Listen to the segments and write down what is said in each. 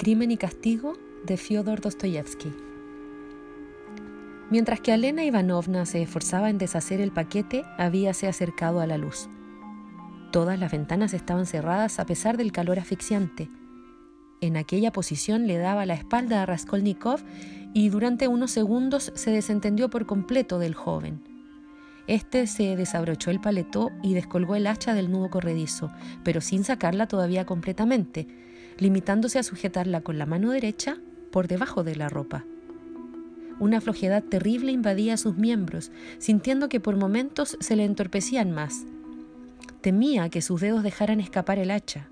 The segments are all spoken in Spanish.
Crimen y Castigo de Fyodor Dostoyevsky. Mientras que Alena Ivanovna se esforzaba en deshacer el paquete, habíase acercado a la luz. Todas las ventanas estaban cerradas a pesar del calor asfixiante. En aquella posición le daba la espalda a Raskolnikov y durante unos segundos se desentendió por completo del joven. Este se desabrochó el paletó y descolgó el hacha del nudo corredizo, pero sin sacarla todavía completamente, limitándose a sujetarla con la mano derecha por debajo de la ropa. Una flojedad terrible invadía sus miembros, sintiendo que por momentos se le entorpecían más. Temía que sus dedos dejaran escapar el hacha.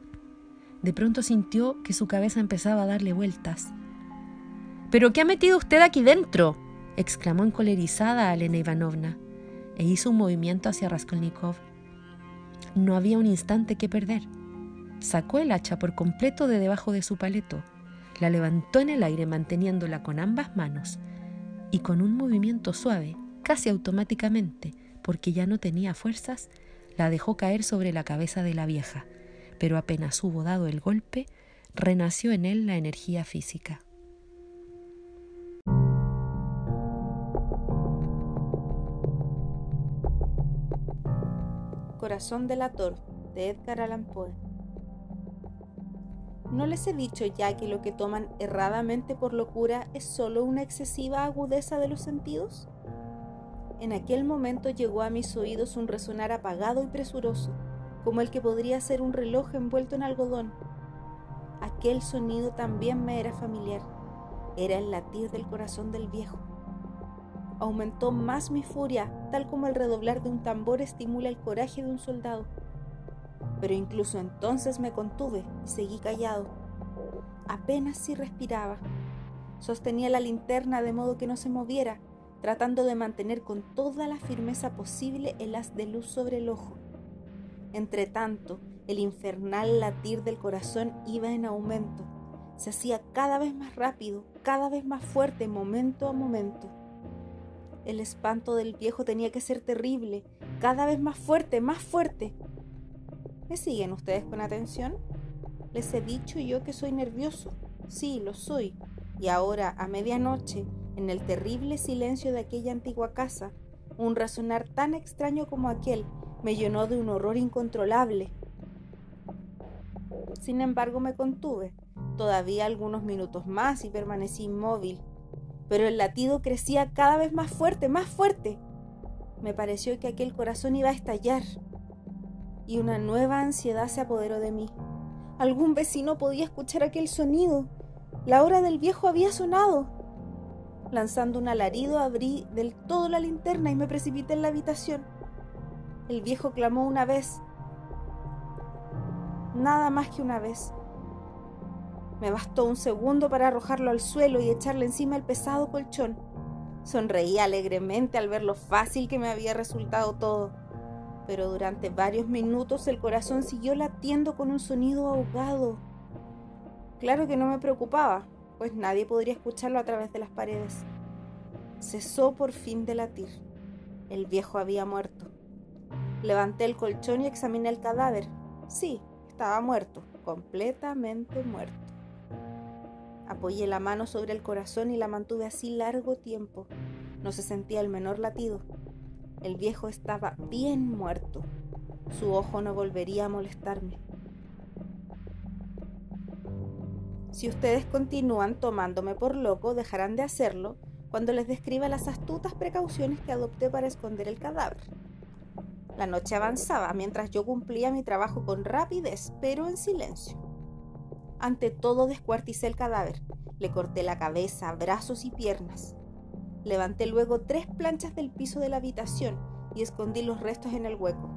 De pronto sintió que su cabeza empezaba a darle vueltas. ¿Pero qué ha metido usted aquí dentro? exclamó encolerizada Elena Ivanovna, e hizo un movimiento hacia Raskolnikov. No había un instante que perder. Sacó el hacha por completo de debajo de su paleto, la levantó en el aire manteniéndola con ambas manos y con un movimiento suave, casi automáticamente, porque ya no tenía fuerzas, la dejó caer sobre la cabeza de la vieja, pero apenas hubo dado el golpe, renació en él la energía física. Corazón delator de Edgar Allan Poe ¿No les he dicho ya que lo que toman erradamente por locura es solo una excesiva agudeza de los sentidos? En aquel momento llegó a mis oídos un resonar apagado y presuroso, como el que podría ser un reloj envuelto en algodón. Aquel sonido también me era familiar. Era el latir del corazón del viejo. Aumentó más mi furia, tal como el redoblar de un tambor estimula el coraje de un soldado pero incluso entonces me contuve y seguí callado. Apenas si respiraba. Sostenía la linterna de modo que no se moviera, tratando de mantener con toda la firmeza posible el haz de luz sobre el ojo. Entre tanto, el infernal latir del corazón iba en aumento. Se hacía cada vez más rápido, cada vez más fuerte, momento a momento. El espanto del viejo tenía que ser terrible, cada vez más fuerte, más fuerte. ¿Me siguen ustedes con atención? Les he dicho yo que soy nervioso. Sí, lo soy. Y ahora, a medianoche, en el terrible silencio de aquella antigua casa, un razonar tan extraño como aquel me llenó de un horror incontrolable. Sin embargo, me contuve, todavía algunos minutos más y permanecí inmóvil. Pero el latido crecía cada vez más fuerte, más fuerte. Me pareció que aquel corazón iba a estallar y una nueva ansiedad se apoderó de mí. Algún vecino podía escuchar aquel sonido. La hora del viejo había sonado. Lanzando un alarido abrí del todo la linterna y me precipité en la habitación. El viejo clamó una vez. Nada más que una vez. Me bastó un segundo para arrojarlo al suelo y echarle encima el pesado colchón. Sonreí alegremente al ver lo fácil que me había resultado todo pero durante varios minutos el corazón siguió latiendo con un sonido ahogado. Claro que no me preocupaba, pues nadie podría escucharlo a través de las paredes. Cesó por fin de latir. El viejo había muerto. Levanté el colchón y examiné el cadáver. Sí, estaba muerto, completamente muerto. Apoyé la mano sobre el corazón y la mantuve así largo tiempo. No se sentía el menor latido. El viejo estaba bien muerto. Su ojo no volvería a molestarme. Si ustedes continúan tomándome por loco, dejarán de hacerlo cuando les describa las astutas precauciones que adopté para esconder el cadáver. La noche avanzaba mientras yo cumplía mi trabajo con rapidez, pero en silencio. Ante todo descuarticé el cadáver, le corté la cabeza, brazos y piernas. Levanté luego tres planchas del piso de la habitación y escondí los restos en el hueco.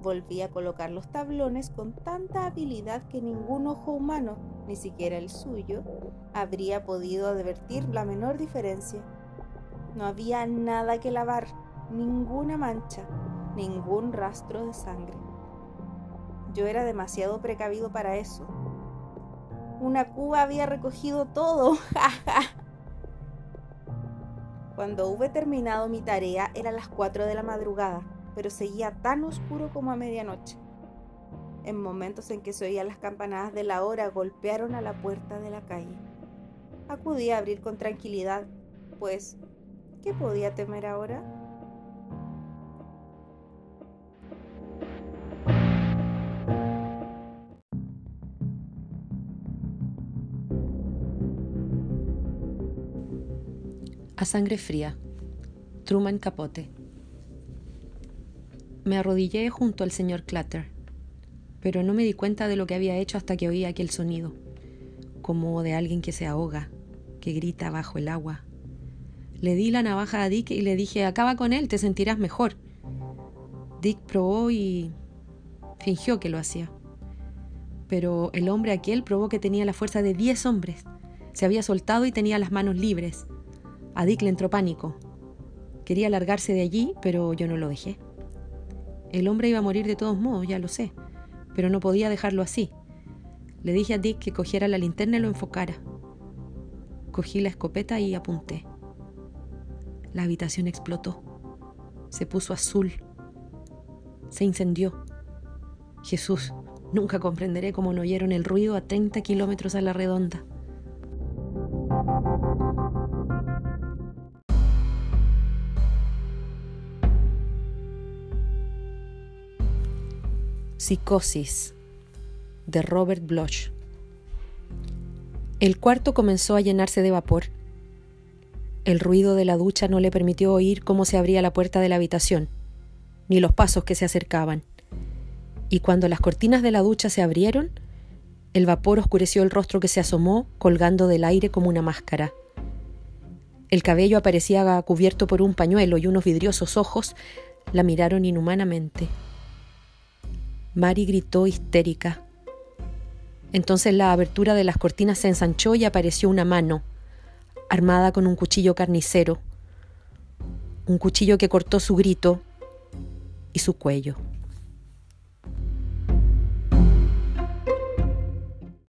Volví a colocar los tablones con tanta habilidad que ningún ojo humano, ni siquiera el suyo, habría podido advertir la menor diferencia. No había nada que lavar, ninguna mancha, ningún rastro de sangre. Yo era demasiado precavido para eso. Una cuba había recogido todo. Cuando hube terminado mi tarea era las 4 de la madrugada, pero seguía tan oscuro como a medianoche. en momentos en que se oían las campanadas de la hora, golpearon a la puerta de la calle. Acudí a abrir con tranquilidad, pues, ¿qué podía temer ahora? A sangre fría. Truman Capote. Me arrodillé junto al señor Clatter, pero no me di cuenta de lo que había hecho hasta que oí aquel sonido, como de alguien que se ahoga, que grita bajo el agua. Le di la navaja a Dick y le dije, acaba con él, te sentirás mejor. Dick probó y fingió que lo hacía. Pero el hombre aquel probó que tenía la fuerza de diez hombres. Se había soltado y tenía las manos libres. A Dick le entró pánico. Quería largarse de allí, pero yo no lo dejé. El hombre iba a morir de todos modos, ya lo sé, pero no podía dejarlo así. Le dije a Dick que cogiera la linterna y lo enfocara. Cogí la escopeta y apunté. La habitación explotó. Se puso azul. Se incendió. Jesús, nunca comprenderé cómo no oyeron el ruido a 30 kilómetros a la redonda. Psicosis de Robert Bloch. El cuarto comenzó a llenarse de vapor. El ruido de la ducha no le permitió oír cómo se abría la puerta de la habitación, ni los pasos que se acercaban. Y cuando las cortinas de la ducha se abrieron, el vapor oscureció el rostro que se asomó, colgando del aire como una máscara. El cabello aparecía cubierto por un pañuelo y unos vidriosos ojos la miraron inhumanamente. Mari gritó histérica. Entonces la abertura de las cortinas se ensanchó y apareció una mano, armada con un cuchillo carnicero, un cuchillo que cortó su grito y su cuello.